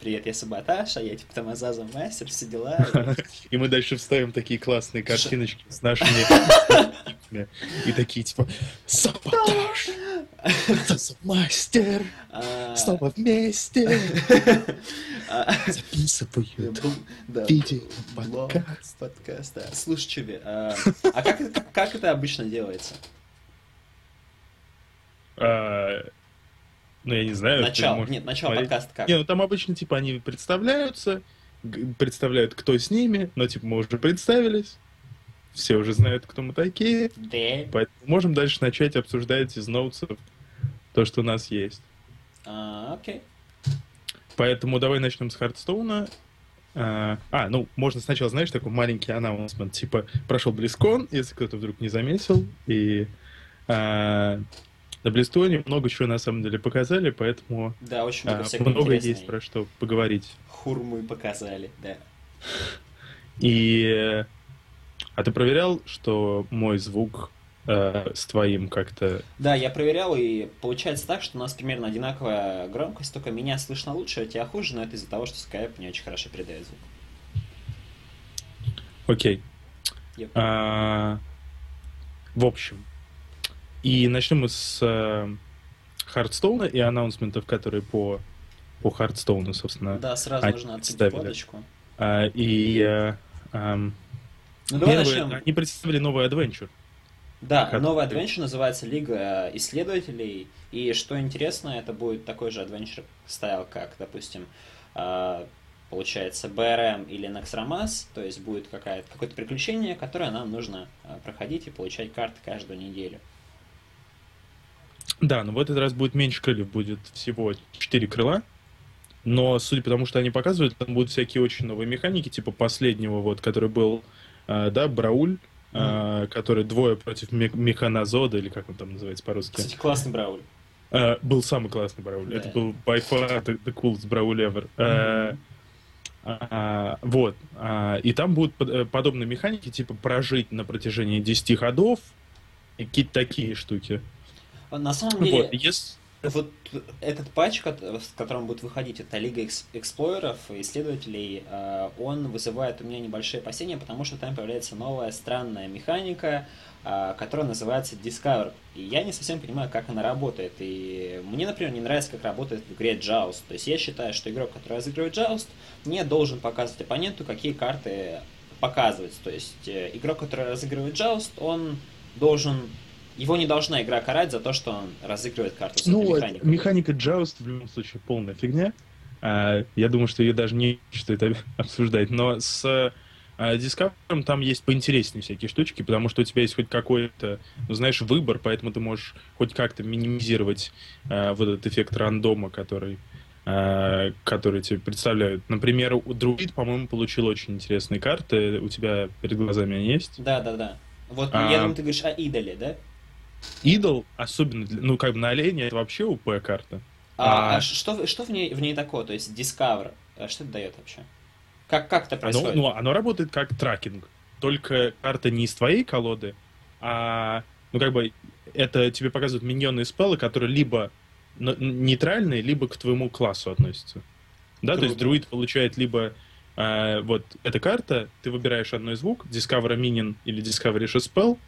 привет, я Саботаж, а я типа там Азаза Мастер, все дела. И мы дальше вставим такие классные картиночки с нашими и такие типа Саботаж, Мастер, А, снова вместе а, записывают видео подкаст. подкаст, да. Слушай, Чуби, а а как это обычно делается? Ну, я не знаю. Начало, можешь нет, начало посмотреть. подкаста как? Не, ну там обычно, типа, они представляются, представляют, кто с ними, но, типа, мы уже представились, все уже знают, кто мы такие, Да. поэтому можем дальше начать обсуждать из ноутсов то, что у нас есть. А, окей. Поэтому давай начнем с Хардстоуна. А, а, ну, можно сначала, знаешь, такой маленький анонсмент, типа, прошел Близкон, если кто-то вдруг не заметил, и а, на Близконе много чего на самом деле показали, поэтому Да, очень а, много всякого много есть про что поговорить. Хурмы показали, да. И... А ты проверял, что мой звук э, с твоим как-то... Да, я проверял, и получается так, что у нас примерно одинаковая громкость, только меня слышно лучше, а тебя хуже, но это из-за того, что скайп не очень хорошо передает звук. Окей. Yep. А, В общем. И начнем мы с э, Hearthstone а и announcement ов, которые по, по Hearthstone у, собственно. Да, сразу они нужно открыть представили. фоточку. А, И э, ам, Ну первое, начнем. они представили новый Adventure. Да, Как- новый Adventure называется Лига исследователей, и что интересно, это будет такой же Adventure style, как, допустим, а, получается, BRM или Nexramas, то есть будет какое-то приключение, которое нам нужно а, проходить и получать карты каждую неделю. Да, но в этот раз будет меньше крыльев, будет всего 4 крыла. Но, судя по тому, что они показывают, там будут всякие очень новые механики, типа последнего, вот, который был, э, да, Брауль, э, который двое против ме- Механозода, или как он там называется по-русски. Кстати, классный брауль. Э, был самый классный Брауль. Да. Это был by far the, the coolest Брауль ever. Э, а, вот. А, и там будут под- э, подобные механики, типа прожить на протяжении 10 ходов, какие-то такие штуки. На самом деле, Вот, если... Вот этот патч, с которым будет выходить эта Лига экс- эксплойеров и исследователей, э, он вызывает у меня небольшие опасения, потому что там появляется новая странная механика, э, которая называется Discover. И я не совсем понимаю, как она работает. И мне, например, не нравится, как работает в игре Joust. То есть я считаю, что игрок, который разыгрывает Joust, не должен показывать оппоненту, какие карты показывать. То есть э, игрок, который разыгрывает Joust, он должен... Его не должна игра карать за то, что он разыгрывает карту Ну, механикой. механика Joust в любом случае полная фигня. А, я думаю, что ее даже не стоит об- обсуждать. Но с а, Discovery там есть поинтереснее всякие штучки, потому что у тебя есть хоть какой-то, ну, знаешь, выбор, поэтому ты можешь хоть как-то минимизировать а, вот этот эффект рандома, который а, который тебе представляют. Например, у Друид, по-моему, получил очень интересные карты. У тебя перед глазами они есть? Да, да, да. Вот А. я думаю, ты говоришь о идоле, да? Идол, особенно, для- ну, как бы на олене, это вообще УП карта. А, А. а что, что в, ней, в ней такое? То есть Discover, а что это дает вообще? Как, как это Оно, происходит? ну, оно работает как тракинг. Только карта не из твоей колоды, а, ну, как бы, это тебе показывают миньонные спеллы, которые либо нейтральные, либо к твоему классу относятся. Да, то есть Круто. друид получает либо а, вот эта карта, ты выбираешь одной звук, Discover Minion или Discover Spell.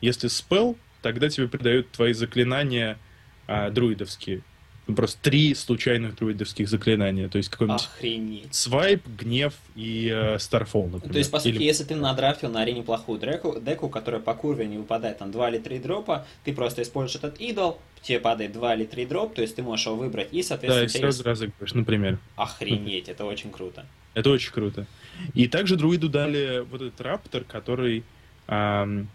Если Spell, тогда тебе придают твои заклинания а, друидовские. Ну, Просто три случайных друидовских заклинания. То есть какой-нибудь Охренеть. Свайп, гнев и э, Starfall, например. То есть, по сути, Или- если ты надрафил на арене плохую деку, деку, которая по курве не выпадает там 2 или 3 дропа, ты просто используешь этот идол, тебе падает 2 или 3 дроп, то есть ты можешь его выбрать, и, Да, соответственно, и у тебя сразу есть- разыгрываешь, например. Охренеть, это очень круто. Это очень круто. И также друиду дали вот этот раптор, который... ам,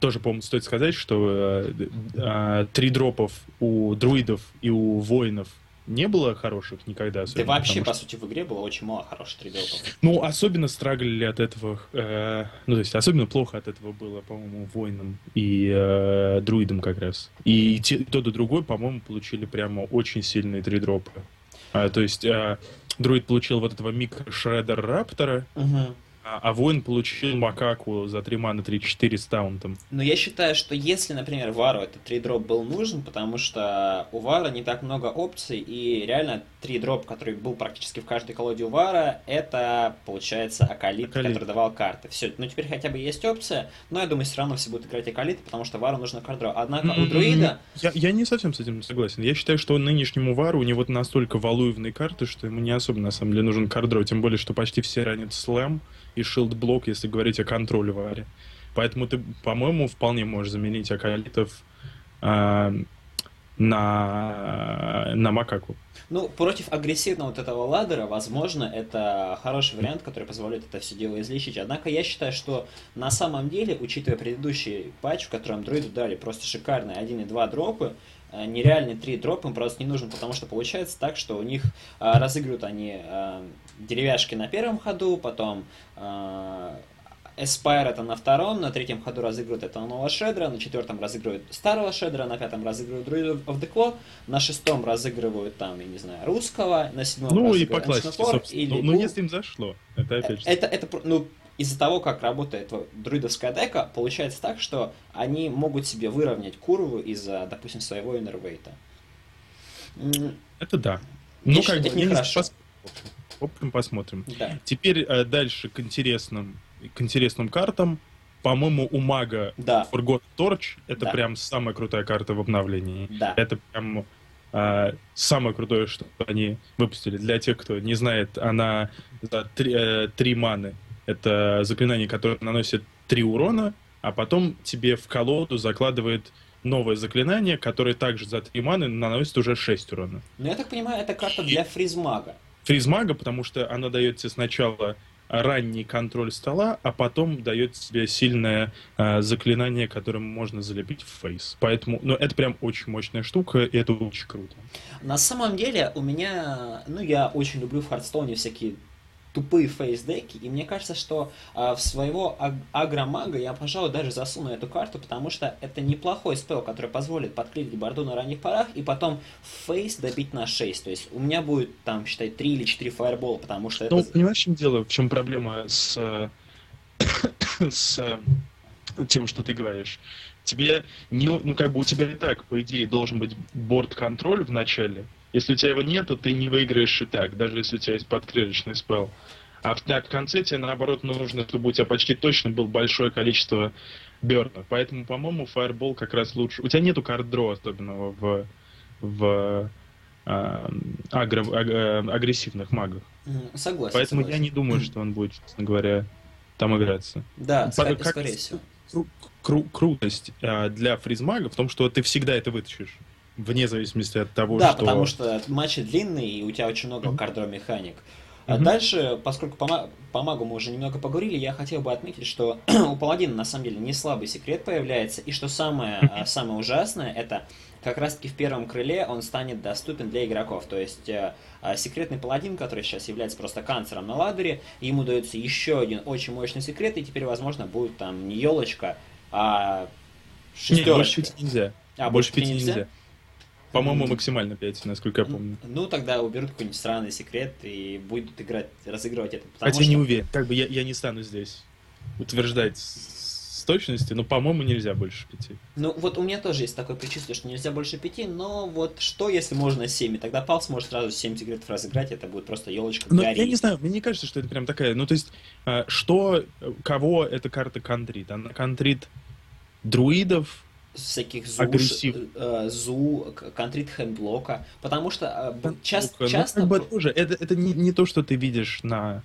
тоже, по-моему, стоит сказать, что э, а, три дропов у друидов и у воинов не было хороших никогда. Да вообще, потому по что- сути, в игре было очень мало хороших 3 дропов. Ну, особенно страглили от этого, э, ну, то есть особенно плохо от этого было, по-моему, воинам и э, друидам как раз. И те- тот, и другой, по-моему, получили прямо очень сильные три дропа. А, то есть э, друид получил вот этого микро-шредер раптора, Угу. А, а воин получил макаку за 3 маны 3-4 с таунтом. Но я считаю, что если, например, Вару этот 3 дроп был нужен, потому что у Вара не так много опций, и реально 3 дроп, который был практически в каждой колоде у Вара, это, получается, Акалит, Акалит. который давал карты. Все, ну теперь хотя бы есть опция, но я думаю, все равно все будут играть Акалит, потому что Вару нужно кардро. Однако у Друида... Я, я не совсем с этим согласен. Я считаю, что нынешнему Вару у него настолько валуевные карты, что ему не особо на самом деле нужен кардро. Тем более, что почти все ранят слэм и шилд-блок, если говорить о контроле Варе. Поэтому ты, по-моему, вполне можешь заменить Акалитов а, на, на Макаку. Ну, против агрессивного вот этого ладера, возможно, это хороший вариант, который позволит это все дело излечить. Однако я считаю, что на самом деле, учитывая предыдущий патч, в котором дроиду дали просто шикарные 1 и 2 дропы, э, нереальный 3 дропа им просто не нужен, потому что получается так, что у них э, разыгрывают они э, деревяшки на первом ходу, потом э, Эспайр это на втором, на третьем ходу разыгрывают это нового шедра, на четвертом разыгрывают старого шедра, на пятом разыгрывают Druid of the Claw, на шестом разыгрывают там, я не знаю, русского, на седьмом Ну и по классике, War собственно. или Ну, ну, если им зашло, это опять же. Это, это, ну, из-за того, как работает друидовская дека, получается так, что они могут себе выровнять курву из-за, допустим, своего иннервейта. М, Это да. Ну, как бы, я не знаю, посмотрим. Да, Теперь э, дальше к интересным, к интересным картам. По-моему, у мага да, Forgotten Torch это Да. прям самая крутая карта в обновлении. да. Это прям э, самое крутое, что они выпустили. Для тех, кто не знает, она за три, э, три маны. Это заклинание, которое наносит три урона, а потом тебе в колоду закладывает новое заклинание, которое также за три маны наносит уже 6 урона. Но я так понимаю, это карта для freeze мага. Freeze мага, потому что она дает тебе сначала ранний контроль стола, а потом дает тебе сильное э, заклинание, которым можно залепить в face. Поэтому, ну, это прям очень мощная штука, и это очень круто. На самом деле, у меня, ну, я очень люблю в Hearthstone е всякие тупые face deck и, и мне кажется, что а, в своего аг- aggro мага я, пожалуй, даже засуну эту карту, потому что это неплохой spell, который позволит под clear ить board у на ранних порах и потом фейс добить на 6. То есть у меня будет там, считай, 3 или 4 фаербола, потому что это... Ну, понимаешь, в чем дело? В чем проблема с, э, с э, тем, что ты говоришь? Тебе не, ну, как бы у тебя и так, по идее, должен быть борт-контроль в начале. Если у тебя его нет, то ты не выиграешь и так, даже если у тебя есть подклеточный спел. А в, а в конце тебе, наоборот, нужно, чтобы у тебя почти точно было большое количество бернов. Поэтому, по-моему, Fireball как раз лучше. У тебя нету кардро особенного в, в а, агро- аг- э, агрессивных магах. Согласен. Поэтому согласен. я не думаю, что он будет, честно говоря, там играться. Да, По- ска- как- скорее всего. Кру- кру- крутость а, для фризмага в том, что ты всегда это вытащишь. Вне зависимости от того, Да, что... потому что матчи длинные, и у тебя очень много Мгм. кардро-механик. А Мгм. дальше, поскольку по, по магу мы уже немного поговорили, я хотел бы отметить, что у паладина на самом деле не слабый секрет появляется, и что самое, а, самое ужасное, это как раз-таки в первом крыле он станет доступен для игроков. То есть э, а, секретный паладин, который сейчас является просто канцером на ладере, ему дается еще один очень мощный секрет, и теперь, возможно, будет там не елочка, а Не, больше шестерочка. пяти нельзя. А, больше пяти нельзя. По-моему, М. максимально 5, насколько я помню. Ну, тогда уберут какой-нибудь странный секрет и будут играть, разыгрывать это. Хотя что... не уверен. Как бы я, я не стану здесь утверждать точностью, но, по-моему, нельзя больше пяти. Ну, вот у меня тоже есть такое предчувствие, что нельзя больше пяти, но вот что, если можно семь? И тогда Пал сможет сразу семь секретов разыграть, это будет просто елочка Ну, я не знаю, мне не кажется, что это прям такая... Ну, то есть, а, что, кого эта карта counter ит? Она counter ит друидов, всяких zoo, Aggressive. э, zoo, counter ит handlock а, потому что э, часто, Ну, часто, как бы тоже, это, это не, не то, что ты видишь на,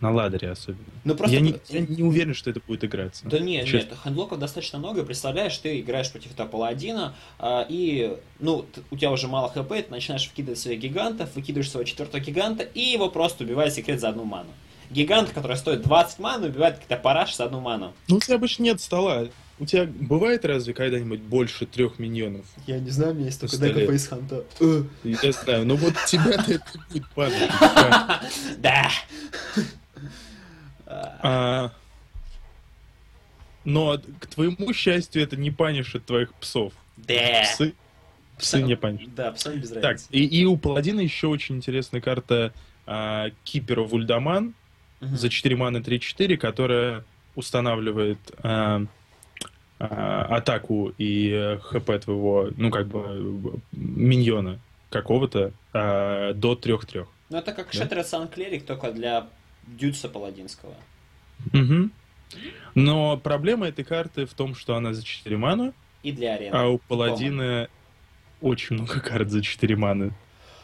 на ладере особенно. ну просто я, не, я не уверен, что это будет играться. Да нет, Честно. нет, хендблоков достаточно много. Представляешь, ты играешь против этого паладина, а, и ну, у тебя уже мало хп, ты начинаешь вкидывать своих гигантов, выкидываешь своего четвертого гиганта, и его просто убивает секрет за одну ману. Гигант, который стоит 20 ману, убивает какой-то параш за одну ману. Ну, у тебя обычно нет стола. У тебя бывает разве когда-нибудь больше трех миньонов? Я не знаю, у меня есть только дека фейсханта. Я знаю, но вот тебя-то это будет падать. Да. А, Но к твоему счастью это не панишит твоих псов. Да. Псы, псы не панишат. Да, псам без Так, разницы. и, и у паладина еще очень интересная карта а, Кипера Вульдаман. угу. за 4 маны 3-4, которая устанавливает э, э, атаку и э, хп твоего, ну, как бы, миньона какого-то э, до 3-3. Ну, это как да? Shattered Sun Cleric, только для дюдса паладинского. Угу. Но проблема этой карты в том, что она за 4 маны. И для арены. А у паладина очень много карт за 4 маны.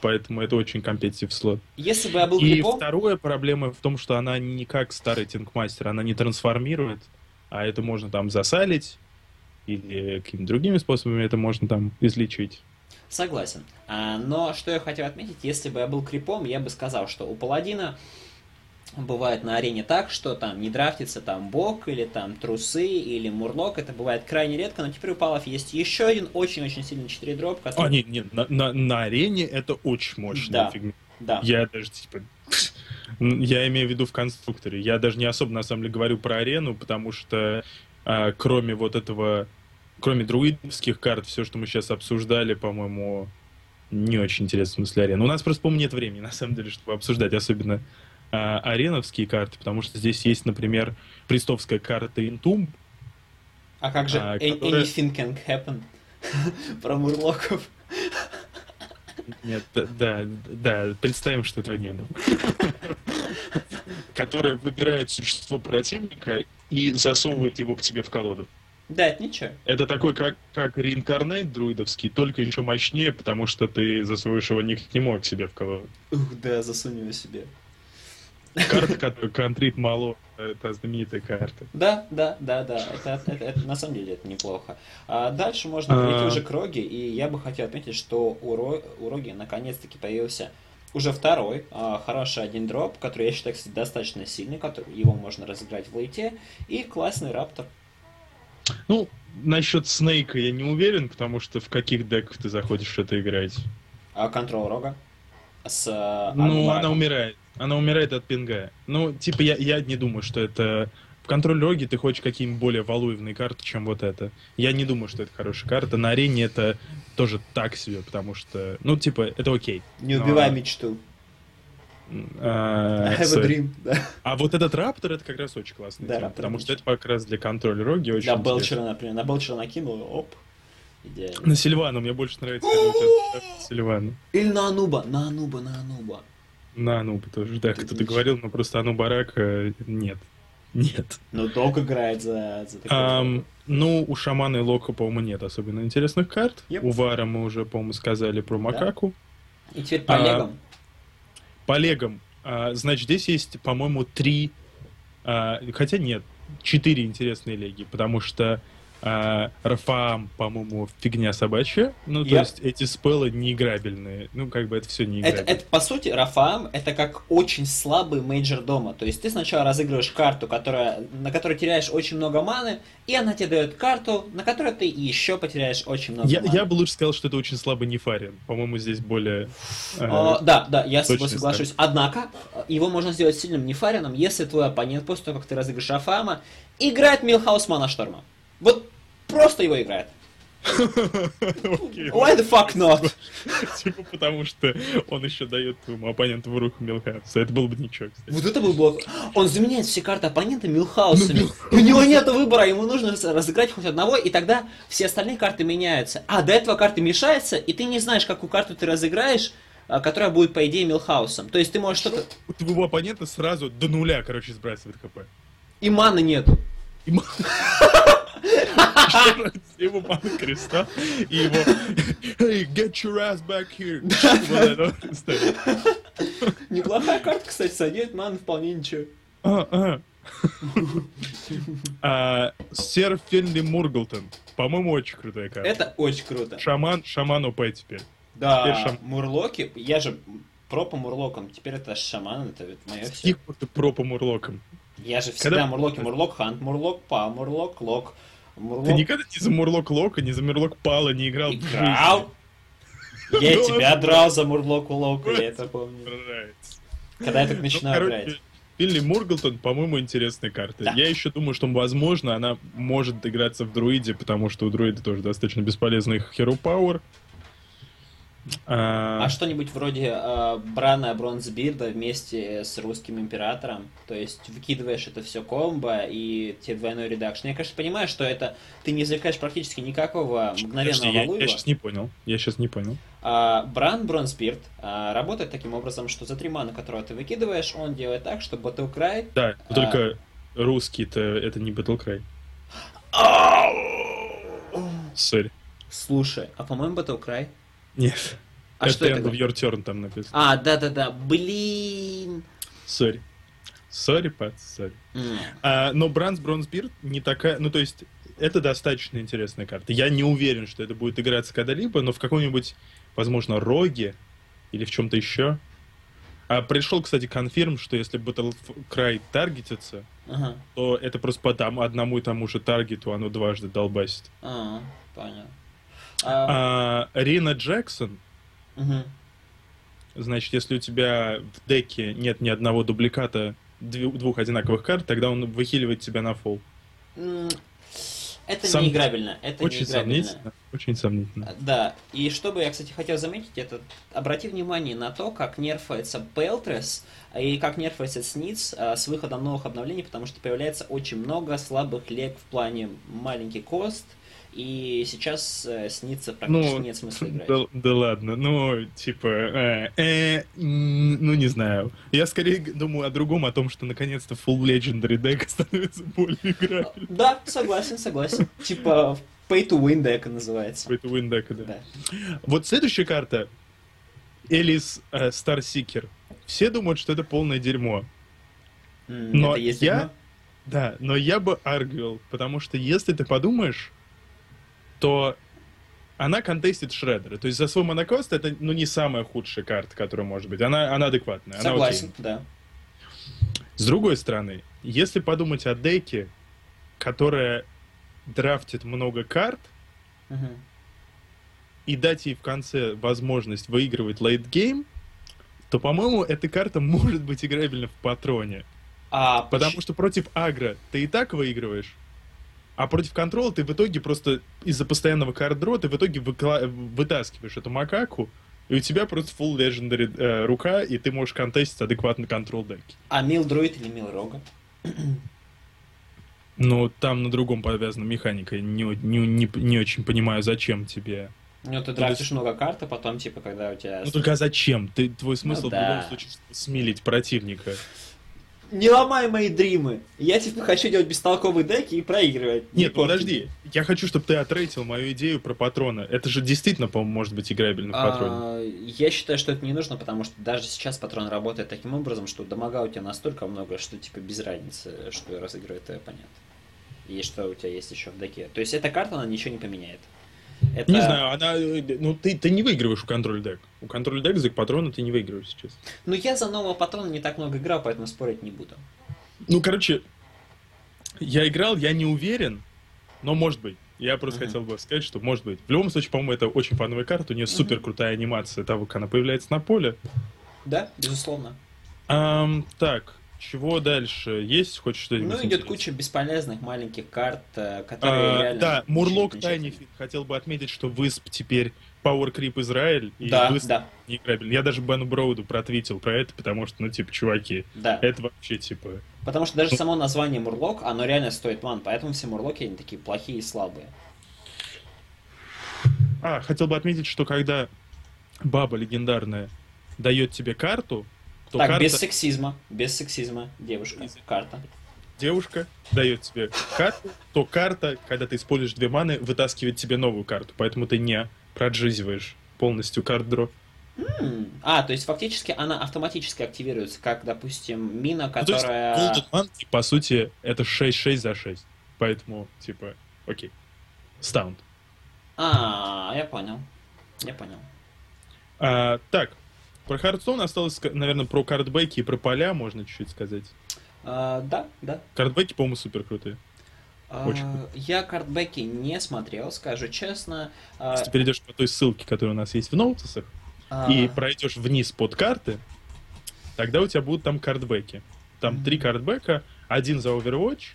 Поэтому это очень компетитив слот. Если бы я был И крипом... вторая проблема в том, что она не как старый тинкмастер, она не трансформирует, а это можно там засалить, или какими-то другими способами это можно там излечить. Согласен. А, но что я хотел отметить, если бы я был крипом, я бы сказал, что у паладина бывает на арене так, что там не драфтится там бок или там трусы или мурлок, это бывает крайне редко, но теперь у палов есть еще один очень-очень сильный 4 дроп, который... А, нет, нет, на, на, на арене это очень мощная да, фигня. Да. Я даже, типа, я имею в виду в конструкторе. Я даже не особо, на самом деле, говорю про арену, потому что а, кроме вот этого, кроме друидских карт, все, что мы сейчас обсуждали, по-моему, не очень интересно в смысле арены. У нас просто, по-моему, нет времени, на самом деле, чтобы обсуждать, особенно а, ареновские карты, потому что здесь есть, например, пристовская карта Интум. А как же а, которая... Anything Can Happen про мурлоков? Нет, да, да, представим, что это не Которая выбирает существо противника и засовывает его к тебе в колоду. Да, это ничего. Это такой, как, как реинкарнейт друидовский, только еще мощнее, потому что ты засовываешь его не к нему, а к себе в колоду. Ух, да, засунь его себе. Карта, которая контрит мало, это знаменитая карта. Да, да, да, да. Это, это, это, на самом деле это неплохо. А дальше можно перейти а... уже к Роге, и я бы хотел отметить, что у, Ро, у Роги наконец-таки появился уже второй а, хороший один дроп, который я считаю, кстати, достаточно сильный, который его можно разыграть в лейте, и классный раптор. Ну, насчет Снейка я не уверен, потому что в каких деках ты заходишь это играть. А контрол Рога? С, а, ну, она умирает. Она умирает от пинга. Ну, типа, я, я не думаю, что это... В контроль роги ты хочешь какие-нибудь более валуевные карты, чем вот это. Я не думаю, что это хорошая карта. На арене это тоже так себе, потому что... Ну, типа, это окей. Не убивай но... мечту. А, I have a dream, да. А вот этот раптор, это как раз очень классный да, тем, потому что это как раз для контроля роги очень Да, Белчера, например. На Белчера накинул, оп, идеально. На Сильвана, мне больше нравится, Сильвана. Или на Ануба, на Ануба, на Ануба. На Ануба тоже, да, кто-то говорил, но просто Ану Барак нет. Нет. Ну, долго играет за, за um, Ну, у Шамана и Лока, по-моему, нет особенно интересных карт. Yep. У Вара мы уже, по-моему, сказали про Макаку. Да. И теперь по а, легам. По легам. А, значит, здесь есть, по-моему, три... А, хотя нет, четыре интересные леги, потому что а, Рафаам, по-моему, фигня собачья. Ну, то yep. есть эти spell ы неиграбельные. Ну, как бы это все не это, это, по сути, Рафаам это как очень слабый Majordomo. То есть ты сначала разыгрываешь карту, которая, на которой теряешь очень много маны, и она тебе дает карту, на которой ты еще потеряешь очень много я, маны. Я бы лучше сказал, что это очень слабый Нефарин. По-моему, здесь более... Э, а, да, да, я с тобой соглашусь. Стар. Однако, его можно сделать сильным Нефарином, если твой оппонент, после того, как ты разыграешь Рафаама, играет Милхаус Мана Шторма. Вот просто его играет. okay, Why the fuck not? Типа потому что он еще дает твоему оппоненту в руку Милхауса. Это было бы ничего, кстати. Вот это был бы... Он заменяет все карты оппонента Милхаусами. Ну, У него нет выбора, ему нужно разыграть хоть одного, и тогда все остальные карты меняются. А до этого карты мешаются, и ты не знаешь, какую карту ты разыграешь, а, которая будет, по идее, Милхаусом. То есть ты можешь что-то... У твоего оппонента сразу до нуля, короче, сбрасывает хп. И маны нету. И маны... Его маны креста и его Hey, get your ass back here. Неплохая карта, кстати, садит ман вполне ничего. А, а. Сер Фенли Мурглтон. По-моему, очень крутая карта. Это очень круто. Шаман, шаман ОП теперь. Да, Мурлоки, я же про по Мурлокам, теперь это шаман, это мое все. ты про по Мурлокам? Я же всегда Мурлоки, Мурлок Хант, Мурлок Па, Мурлок Лок, Мурлок... Ты никогда не за Мурлок Лока, не за Мурлок Пала не играл? Играл! Я ну, тебя драл за Мурлок Лока, я это помню. Когда я так ну, начинаю играть. Финли Мрргглтон, по-моему, интересная карта. Да. Я еще думаю, что, возможно, она может играться в друиде, потому что у друида тоже достаточно бесполезный Hero Power. А, а что-нибудь вроде э, Брана Бронзбирда вместе с Тауриссаном императором, то есть выкидываешь это все комбо и тебе двойной reduction. Я, конечно, понимаю, что это ты не извлекаешь практически никакого мгновенного Подожди, я, я сейчас не понял. Я сейчас не понял. А, Бран Бронзбирд а, работает таким образом, что за три маны, которые ты выкидываешь, он делает так, что Battlecry... Да, а... только Тауриссан-то это не Battlecry. Sorry. Слушай, а по-моему Battlecry нет. А что это? в Your Turn там написано. А, да-да-да, блин. Sorry. Sorry, пат, sorry. А, но Бранс Бронзбирд не такая... Ну, то есть, это достаточно интересная карта. Я не уверен, что это будет играться когда-либо, но в каком-нибудь, возможно, rogue или в чем-то еще. А пришел, кстати, confirm, что если Battlecry target ится, ага. то это просто по там, одному и тому же target у оно дважды долбасит. А, понятно. А... А, Рено Джексон. Угу. Значит, если у тебя в деке нет ни одного дубликата двух одинаковых карт, тогда он выхиливает тебя на фол. Это Сом... неиграбельно. Это очень неиграбельно. сомнительно. Очень сомнительно. Да. И что бы я, кстати, хотел заметить, это обрати внимание на то, как нерфается Пелтрес и как нерфается Сниц а, с выходом новых обновлений, потому что появляется очень много слабых лег в плане маленький кост, и сейчас э, снится практически ну, нет смысла играть. Да, да ладно, ну, типа, э, э, ну, не знаю. Я скорее думаю о другом, о том, что наконец-то Full Legendary deck становится более играбельным. Да, согласен, согласен. Типа, Pay to Win deck называется. Pay to Win deck, да. да. Вот следующая карта, Элис э, Starseeker. Все думают, что это полное дерьмо. Mm, но это есть я... Дерьмо? Да, но я бы аргивал, потому что если ты подумаешь, то она контестит Шреддера. То есть за свой монокост это ну, не самая худшая карта, которая может быть. Она, она адекватная. Согласен, она да. С другой стороны, если подумать о деке, которая драфтит много карт, угу. и дать ей в конце возможность выигрывать лейтгейм, то, по-моему, эта карта может быть играбельна в патроне. А, Потому поч... что против агро ты и так выигрываешь, а против контрола ты в итоге просто из-за постоянного кардро ты в итоге выкла... вытаскиваешь эту макаку, и у тебя просто full legendary э, рука, и ты можешь контестить адекватно контрол деки. А мил дроид или мил рога? Ну, там на другом повязана механика. Не, не, не, не очень понимаю, зачем тебе. Ну, ты драфтишь много карт, а потом, типа, когда у тебя... Ну, только а зачем? Ты, твой смысл ну, да. в любом случае смелить противника не ломай мои дримы. Я типа хочу делать бестолковые деки и проигрывать. Нет, не подожди. Я хочу, чтобы ты отрейтил мою идею про патрона. Это же действительно, по-моему, может быть играбельно в а, патроне. А, я считаю, что это не нужно, потому что даже сейчас патрон работает таким образом, что дамага у тебя настолько много, что типа без разницы, что разыгрывает твой оппонент. И что у тебя есть еще в деке. То есть эта карта, она ничего не поменяет. Это... Не знаю, она, ну ты, ты не выигрываешь у контроль дек. У контроль дек за патрона ты не выигрываешь сейчас. Ну я за нового патрона не так много играл, поэтому спорить не буду. Ну, короче, я играл, я не уверен, но может быть. Я просто uh-huh. хотел бы сказать, что может быть. В любом случае, по-моему, это очень фановая карта, у нее uh-huh. супер крутая анимация того, как она появляется на поле. Да, безусловно. Um, так, чего дальше? Есть хоть что-нибудь? Ну, идет куча бесполезных маленьких карт, э, которые а, реально... Да, Мурлок Тайни хотел бы отметить, что Высп теперь Power Creep Израиль, и да, Высп да. не играбельный. Я даже Бену Броуду протвитил про это, потому что, ну, типа, чуваки, да. это вообще, типа... Потому что даже ну... само название Мурлок, оно реально стоит ман, поэтому все Мурлоки, они такие плохие и слабые. А, хотел бы отметить, что когда баба легендарная дает тебе карту, то так, карта... без сексизма, без сексизма, девушка, карта. Девушка дает тебе карту, то карта, когда ты используешь две маны, вытаскивает тебе новую карту, поэтому ты не проджизиваешь полностью карт-дро. Mm. А, то есть фактически она автоматически активируется, как, допустим, мина, которая... Ну, то есть, Golden по сути, это 6-6 за 6. Поэтому, типа, окей. Стаунд. А, я понял. Я понял. А, так, про Хардстоун осталось, наверное, про картбеки и про поля можно чуть-чуть сказать. А, да, да. Картбеки, по-моему, супер крутые. А, Очень а, я картбеки не смотрел, скажу честно. А, Если ты перейдешь по той ссылке, которая у нас есть в ноутсах, а... и пройдешь вниз под карты, тогда у тебя будут там картбеки. Там mm-hmm. три картбека, один за Overwatch,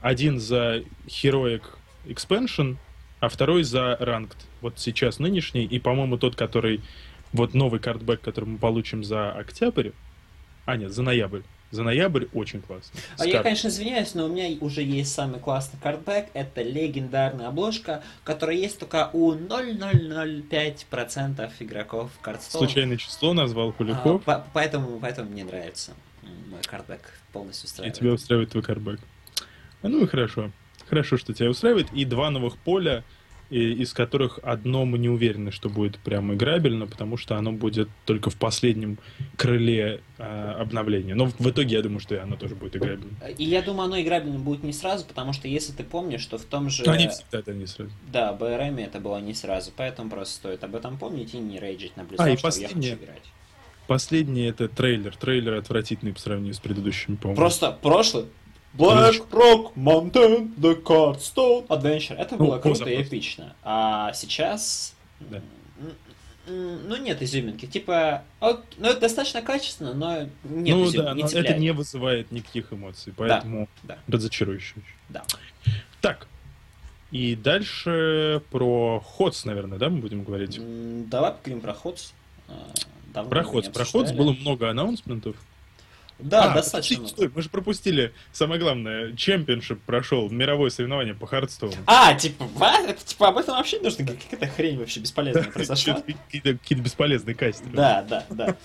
один за Heroic Expansion, а второй за ранг. Вот сейчас нынешний, и, по-моему, тот, который... Вот новый картбэк, который мы получим за октябрь, а нет, за ноябрь. За ноябрь очень классно. А я, конечно, извиняюсь, но у меня уже есть самый классный картбэк. Это легендарная обложка, которая есть только у 0,005% игроков картстоун. Случайное число назвал Куликов. А, по поэтому, поэтому мне нравится мой картбэк полностью устраивает. И тебя устраивает твой картбэк. Ну и хорошо. Хорошо, что тебя устраивает. И два новых поля из которых одно мы не уверены, что будет прям играбельно, потому что оно будет только в последнем крыле э, обновления. Но в итоге я думаю, что оно тоже будет играбельно. И я думаю, оно играбельно будет не сразу, потому что если ты помнишь, что в том же... Они всегда это не сразу. Да, БРМ это было не сразу, поэтому просто стоит об этом помнить и не рейджить на близком, а, и что последнее... я хочу играть. Последний это трейлер. Трейлер отвратительный по сравнению с предыдущими, по-моему. Просто прошлый Black Rock Mountain, The Cardstone Adventure. Это ну, было круто и эпично. А сейчас... Да. Ну, нет изюминки. Типа, вот, ну, это достаточно качественно, но нет ну, изюминки, да, не но это не вызывает никаких эмоций, поэтому да, да. разочарующе. Да. Так, и дальше про HotS, наверное, да, мы будем говорить? Давай поговорим про HotS. Давно про HotS. Про HotS было много announcement ов. Да, а, достаточно. Стой, мы же пропустили самое главное. Championship прошел, мировое соревнование по Hearthstone у. А, типа, это, типа об этом вообще не нужно? Какая-то хрень вообще бесполезная произошла? Какие-то бесполезные кастеры. Да, да, да.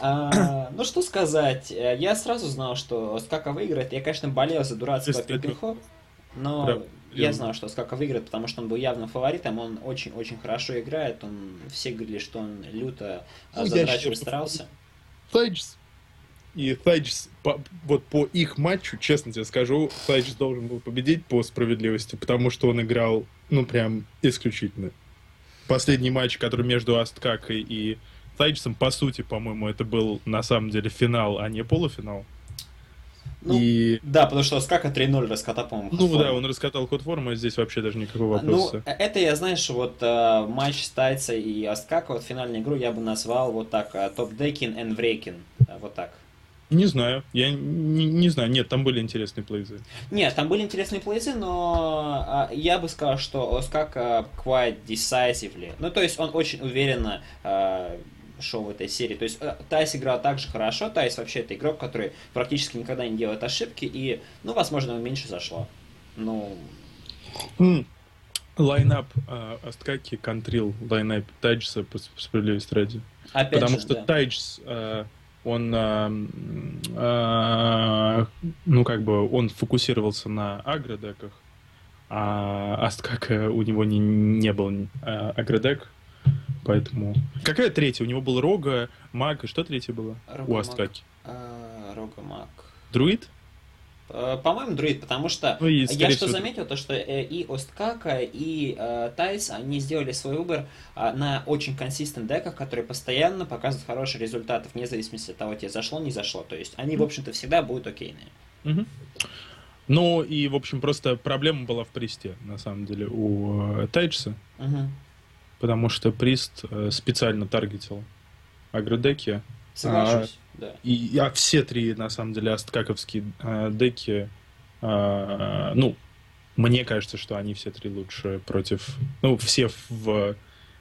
А, ну что сказать, я сразу знал, что Скака выиграет. Я, конечно, болел за дурацкого Пикельхо, но да, я знал, что Скака выиграет, потому что он был явно фаворитом, он очень-очень хорошо играет, он все говорили, что он люто ну, задрачивал, старался. Тайджс и Тайджс, по, вот по их матчу, честно тебе скажу, Тайджс должен был победить по справедливости, потому что он играл, ну, прям исключительно. Последний матч, который между Асткакой и Тайджсом, по сути, по-моему, это был на самом деле финал, а не полуфинал. Ну, и... Да, потому что Аскака 3-0 раскатал, по-моему, Ну да, он раскатал ход формы, здесь вообще даже никакого ну, вопроса. Ну, это я, знаешь, вот э, матч Тайца и Аскака, вот финальную игру я бы назвал вот так, э, топ-декин and врекин, э, вот так. Не знаю, я не, не знаю, нет, там были интересные плейзы. Нет, там были интересные плейзы, но а, я бы сказал, что Оскак а, quite decisively. Ну, то есть он очень уверенно а, шел в этой серии. То есть а, Тайс играл также хорошо, Тайс вообще это игрок, который практически никогда не делает ошибки, и, ну, возможно, ему меньше зашло. Ну... Мм. Lineup э, Осткаки контрил lineup Тайса по справедливости ради. Опять Потому же, что да. Тайс э, он, э, э, ну, как бы, он фокусировался на aggro деках, а Осткака у него не, не был э, aggro дек, поэтому... Какая третья? У него был Рога, Маг, и что третье было Рога, у Асткаки? А, Рога, Маг. Друид? Э, по-моему, друид, потому что ну, и, я что всего... заметил, то что э, и Осткака, и э, Тайс, они сделали свой выбор э, на очень консистент деках, которые постоянно показывают хорошие результаты, вне зависимости от того, тебе зашло, не зашло. То есть они, mm-hmm. в общем-то, всегда будут окейные. Mm-hmm. Ну и, в общем, просто проблема была в Присте, на самом деле, у э, Тайджса. Mm-hmm. Потому что Прист э, специально таргетил агродеки. Соглашусь. И, а все три, на самом деле, асткаковские э, деки, э, ну, мне кажется, что они все три лучше против... Ну, все в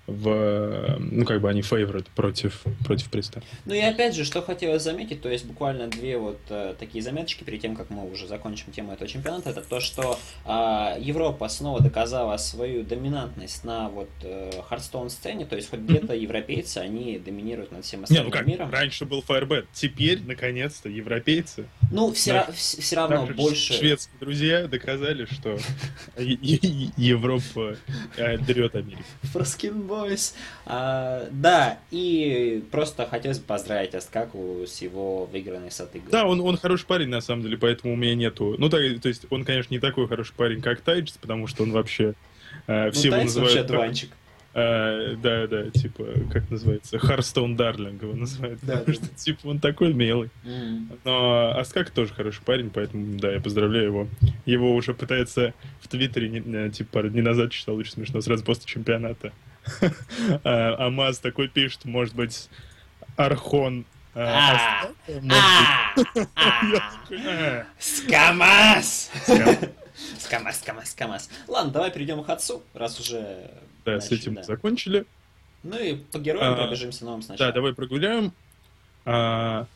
в, ну, как бы они фейворит против, против Приста. Ну и опять же, что хотелось заметить, то есть буквально две вот э, такие заметочки перед тем, как мы уже закончим тему этого чемпионата, это то, что э, Европа снова доказала свою доминантность на вот э, Hearthstone сцене, то есть хоть где-то европейцы, они доминируют над всем остальным Не, ну как, миром. раньше был Firebat, теперь, наконец-то, европейцы. Ну, все, да. все равно больше... Шведские друзья доказали, что Европа э, дерет Америку. Фраскинбол Boys. А, да, и просто хотелось бы поздравить Осткаку с его выигранной саты. Да, он, он хороший парень, на самом деле, поэтому у меня нету... Ну, так, то есть, он, конечно, не такой хороший парень, как Тайдж, потому что он вообще... Э, все ну, его называют... вообще дванчик. А, да, да, типа, как называется, Харстоун Дарлинг его называют. Да, потому что, типа, он такой милый. Mm. Но Аскак тоже хороший парень, поэтому, да, я поздравляю его. Его уже пытается в Твиттере, не, типа, пару дней назад читал, очень смешно, сразу после чемпионата. А, Амаз такой пишет, может быть, Архон а, а, Скамас! Скамас, КамАЗ, КамАЗ. Ладно, давай перейдем к Хотсу, раз уже... Да, с этим закончили. Ну и по героям а, пробежимся новым сначала. Да, давай прогуляем. А,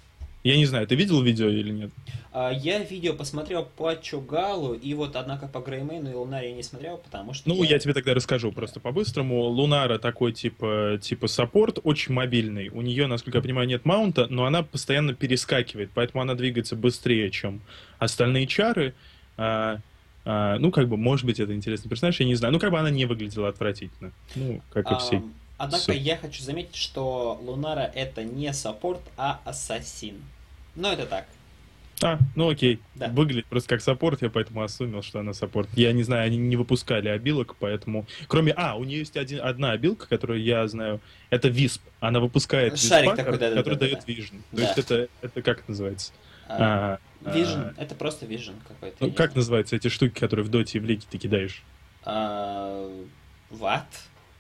я не знаю, ты видел видео или нет? А, я видео посмотрел по Чугалу, и вот, однако, по Греймейну и Лунаре не смотрел, потому что... Ну, я... я тебе тогда расскажу просто по-быстрому. Лунара такой, типа, типа support, очень мобильный. У нее, насколько я понимаю, нет маунта, но она постоянно перескакивает, поэтому она двигается быстрее, чем остальные чары. А, а, ну, как бы, может быть, это интересный персонаж, я не знаю. Ну, как бы она не выглядела отвратительно. Ну, как и все. Однако Все. я хочу заметить, что Лунара это не support, а ассасин. Но это так. А, ну окей. Да. Выглядит просто как support, я поэтому assume л, что она support. Я не знаю, они не выпускали абилок, поэтому... Кроме... А, у нее есть один, одна абилка, которую я знаю. Это Висп. Она выпускает Шарик такой, да, который да, дает да. Vision. То да. есть это, это как это называется? А, а, Vision. А, это просто Vision какой-то. Ну, как называются эти штуки, которые в доте и в лиге ты кидаешь? А, what?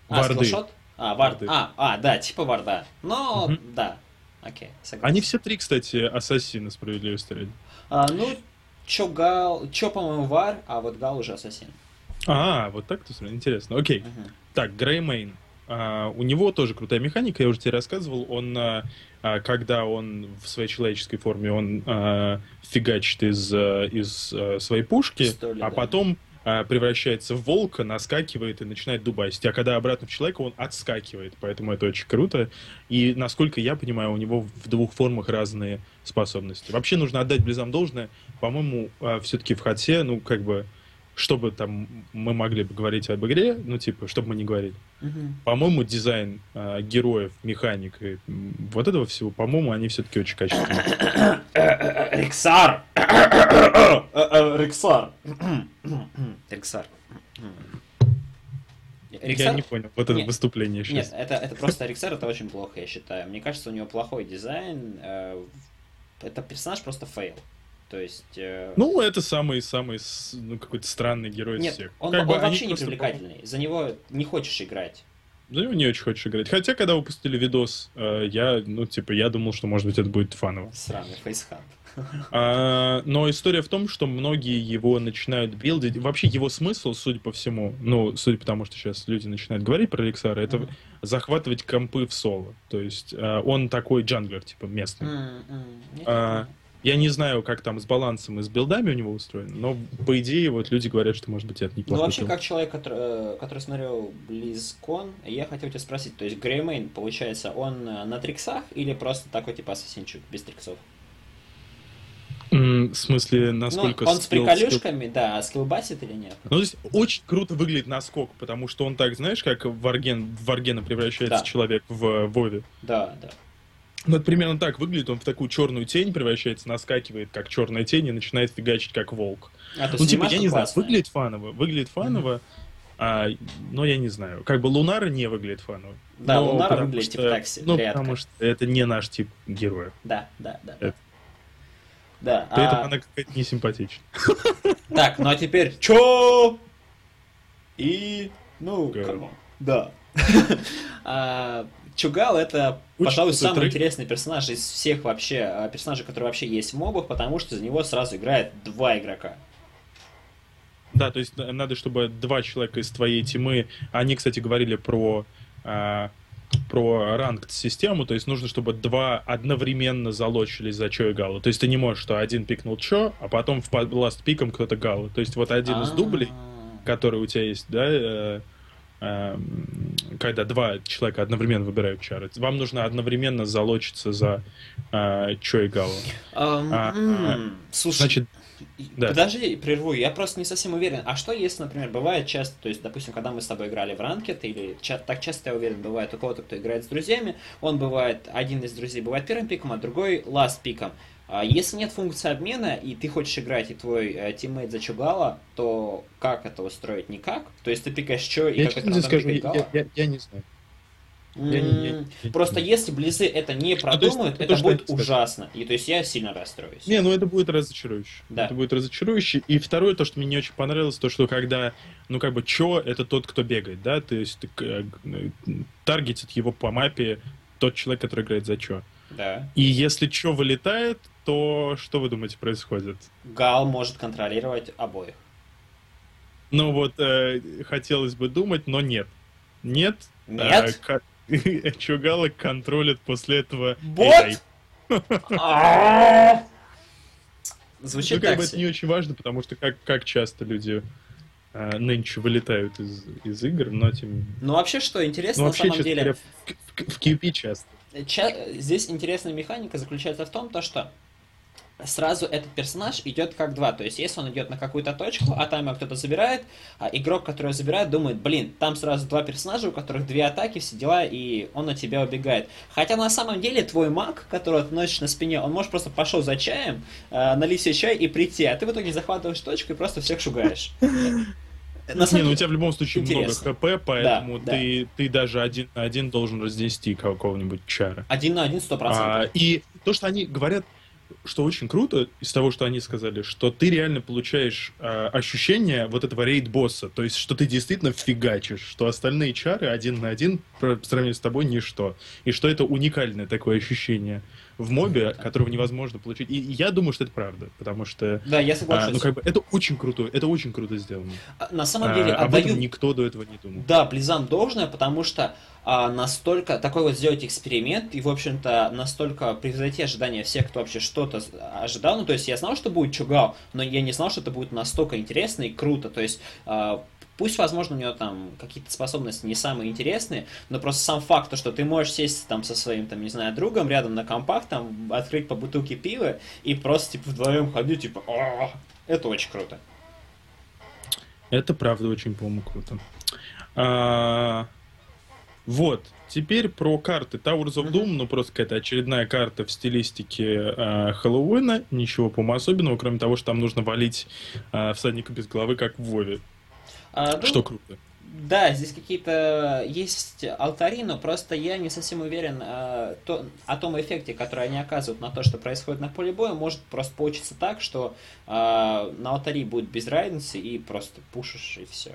А, Варды. А, вард. А, а, да, типа варда. Но, угу. да. Окей, согласен. Они все три, кстати, ассасины справедливости ради. А, ну, чё Гал, чё, по-моему, вар, а вот Гал уже ассасин. А, вот так то интересно. Окей. Угу. Так, Греймейн. А, у него тоже крутая механика, я уже тебе рассказывал. Он, а когда он в своей человеческой форме, он фигачит из, из своей пушки, Столи, а да. потом превращается в волка, наскакивает и начинает дубасить. А когда обратно в человека, он отскакивает. Поэтому это очень круто. И, насколько я понимаю, у него в двух формах разные способности. Вообще нужно отдать Близам должное. По-моему, а, все-таки в Хатсе, ну, как бы, чтобы там мы могли бы говорить об игре, ну, типа, чтобы мы не говорили. Угу. По-моему, дизайн э, героев, механик и вот этого всего, по-моему, они все-таки очень качественные. Рексар! Рексар! Рексар. Я не понял, вот это нет, выступление сейчас. Нет, это, это просто Рексар, это очень плохо, я считаю. Мне кажется, у него плохой дизайн. Э, это персонаж просто fail. То есть... Э... Ну, это самый-самый ну, какой-то странный герой Нет, из всех. он, как он бы вообще не привлекательный. Просто... За него не хочешь играть. За него не очень хочешь играть. Хотя, когда выпустили видос, э, я, ну, типа, я думал, что, может быть, это будет фаново. Сраный фейсхант. А, но история в том, что многие его начинают билдить. Вообще его смысл, судя по всему, ну, судя по тому, что сейчас люди начинают говорить про Эликсара, это mm-hmm. захватывать компы в соло. То есть а, он такой джанглер, типа, местный. Mm-hmm. А, я не знаю, как там с балансом и с билдами у него устроено, но по идее вот люди говорят, что может быть это неплохо. Ну вообще, как человек, который, э, который смотрел BlizzCon, я хотел тебя спросить, то есть Греймейн, получается, он э, на tricks ах или просто такой типа ассасинчик без tricks ов? В смысле, насколько... Ну, он с приколюшками, скилл... да, а skill based или нет? Ну, то есть, очень круто выглядит наскок, потому что он так, знаешь, как Варген, Варгена превращается да. человек в Вове. Да, да. Ну, это примерно так выглядит. Он в такую черную тень превращается, наскакивает, как черная тень, и начинает фигачить, как волк. А, ну, типа, я не знаю, выглядит фаново. Выглядит фаново, mm-hmm. а, но я не знаю. Как бы Лунара не выглядит фаново. Да, но Лунара выглядит что, типа такси. Ну, редко. потому что это не наш тип героя. Да, да, да. Это... Да. Поэтому а... она какая-то несимпатична. Так, ну а теперь чё? И, ну, да. А, Чугал это, Очень пожалуй, самый трек. интересный персонаж из всех вообще а, персонажей, которые вообще есть в мобах, потому что за него сразу играет два игрока. Да, то есть надо, чтобы два человека из твоей тимы, они, кстати, говорили про а, про ранг систему, то есть нужно, чтобы два одновременно залочились за Чо и Галу. То есть ты не можешь, что один пикнул Чо, а потом в ласт пиком кто-то Галу. То есть вот один из дублей, который у тебя есть, да, э, когда два человека одновременно выбирают чары. Вам нужно одновременно залочиться за э, Чо и Галла. Эм, а, а, слушай, значит, да. подожди, прерву, я просто не совсем уверен. А что если, например, бывает часто, то есть, допустим, когда мы с тобой играли в ranked, или так часто, я уверен, бывает у кого-то, кто играет с друзьями, он бывает, один из друзей бывает первым пиком, а другой last pick ом. А если нет функции обмена, и ты хочешь играть, и твой э, teammate за Чугала, то как это устроить? Никак? То есть ты пикаешь что, и я как это скажу, я, я, я не знаю. Я не, я, Просто я, если близы это не продумают, ну, это, это будет ужасно. И то есть я сильно расстроюсь. Не, ну это будет разочарующе. Да. Это будет разочарующе. И второе, то, что мне не очень понравилось, то, что когда, ну как бы, чё, это тот, кто бегает, да, то есть э, таргетит его по мапе тот человек, который играет за чё. Да. И если чё вылетает, то что вы думаете происходит? Гал может контролировать обоих. Ну вот, э, хотелось бы думать, но нет. Нет. Нет? Э, Чугала контролит после этого... Бот? А! Ну, Звучит как так бы это не очень важно, потому что как, как часто люди э, нынче вылетают из, из игр, но тем... Ну вообще что, интересно Ну, на самом деле, говоря, в, в, в QP часто. Ча- Здесь интересная механика заключается в том, то, что сразу этот персонаж идет как два. То есть, если он идет на какую-то точку, а там его кто-то забирает, а игрок, который забирает, думает, блин, там сразу два персонажа, у которых две атаки, все дела, и он от тебя убегает. Хотя на самом деле твой маг, которого ты носишь на спине, он может просто пошел за чаем, э, налить себе чай и прийти, а ты в итоге захватываешь точку и просто всех шугаешь. На Не, самом ну у тебя в любом случае интересно. много хп, поэтому да. ты, ты даже один на один должен разнести какого-нибудь чара. Один на один сто А, процентов. и то, что они говорят, что очень круто из того, что они сказали, что ты реально получаешь а, ощущение вот этого рейд-босса, то есть, что ты действительно фигачишь, что остальные чары один на один по сравнению с тобой ничто, и что это уникальное такое ощущение в мобе, которого невозможно получить. И я думаю, что это правда, потому что Да, я а, соглашусь. ну как бы это очень круто, это очень круто сделано. А, На самом деле, А, об этом отдаю никто до этого не думал. Да, Близам должное, потому что а, настолько такой вот сделать эксперимент и, в общем-то, настолько превзойти ожидания всех, кто вообще что-то ожидал. Ну, то есть я знал, что будет Чугал, но я не знал, что это будет настолько интересно и круто. То есть а, Пусть, возможно, у него там какие-то способности не самые интересные, но просто сам факт, то, что ты можешь сесть там со своим, там, не знаю, другом рядом на компах, там, открыть по бутылке пива и просто, типа, вдвоем ходить, типа, «А, это очень круто. Это правда очень, по-моему, круто. А, вот. Теперь про карты Towers of Doom, ну просто какая-то очередная карта в стилистике а, Хэллоуина, ничего, по-моему, особенного, кроме того, что там нужно валить а, всадника без головы, как в Вове, А, ну, что круто. Да, здесь какие-то есть алтари, но просто я не совсем уверен э, то- о том эффекте, который они оказывают на то, что происходит на поле боя. Может просто получиться так, что э, на алтаре будет без разницы и просто пушишь и все.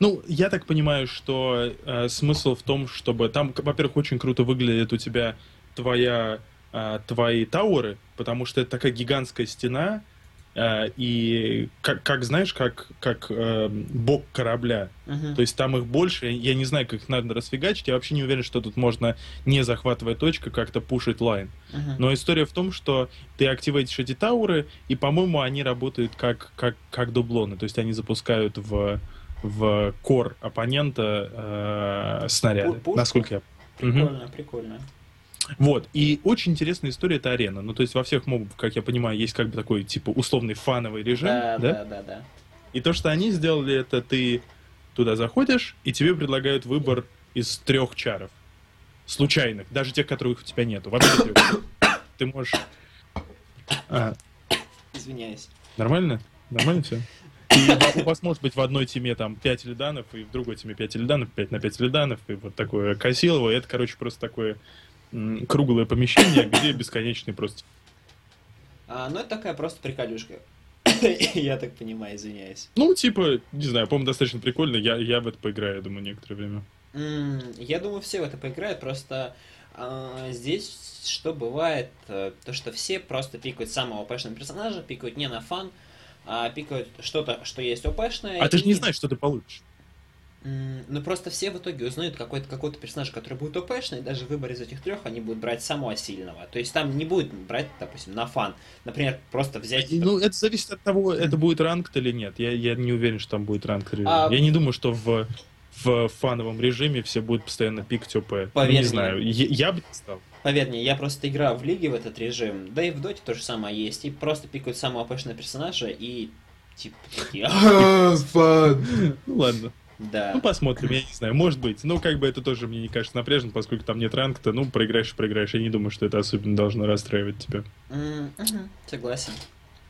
Ну, я так понимаю, что э, смысл в том, чтобы там, во-первых, очень круто выглядит у тебя твоя, э, твои тауры, потому что это такая гигантская стена, э, и как, как знаешь, как, как э, бок корабля. То есть там их больше, я не знаю, как их надо расфигачить, я вообще не уверен, что тут можно, не захватывая точку, как-то пушить лайн. Но история в том, что ты активируешь эти тауры, и, по-моему, они работают как, как, как дублоны. То есть они запускают в, в кор оппонента э, снаряды. Пу- пушку? Насколько я... Прикольно, прикольно. Вот. И очень интересная история это арена. Ну, то есть во всех мобах, как я понимаю, есть как бы такой, типа, условный фановый режим. Да, да? да, да, да. И то, что они сделали, это ты туда заходишь, и тебе предлагают выбор из трех чаров. Случайных, даже тех, которых у тебя нету. Вообще трех. Ты можешь... А, Извиняюсь. нормально? Нормально все? И у вас может быть в одной теме там 5 лиданов, и в другой теме 5 лиданов, 5 на 5 лиданов, и вот такое Косилово. Это, короче, просто такое круглое помещение, где бесконечный просто... А, ну, это такая просто приколюшка. Я так понимаю, извиняюсь. Ну, типа, не знаю, по-моему, достаточно прикольно. Я, я в это поиграю, я думаю, некоторое время. М, Я думаю, все в это поиграют, просто а, здесь что бывает, э, то что все просто пикают самого ОПшного персонажа, пикают не на фан, а пикают что-то, что есть ОПшное. А ты же не знаешь, что ты получишь. Ну просто все в итоге узнают какой-то какого-то персонажа, который будет ОПшный, и даже в выборе из этих трех они будут брать самого сильного. То есть там не будет брать, допустим, на фан. Например, просто взять... Ну, это зависит от того, это будет ранг или нет. Я, я не уверен, что там будет ранг. А- Я не думаю, что в, в фановом режиме все будут постоянно пикать ОП. Ну, Поверь не мне. знаю. Я, я бы не стал. Поверь мне, я просто играл в лиге в этот режим, да и в доте то же самое есть, и просто пикают самого ОПшного персонажа и типа такие... Ну ладно. Да. Ну посмотрим, я не знаю. Может быть. Ну, как бы это тоже мне не кажется напряжно, поскольку там нет ранга-то. Ну, проиграешь и проиграешь. Я не думаю, что это особенно должно расстраивать тебя. Мгм, Согласен.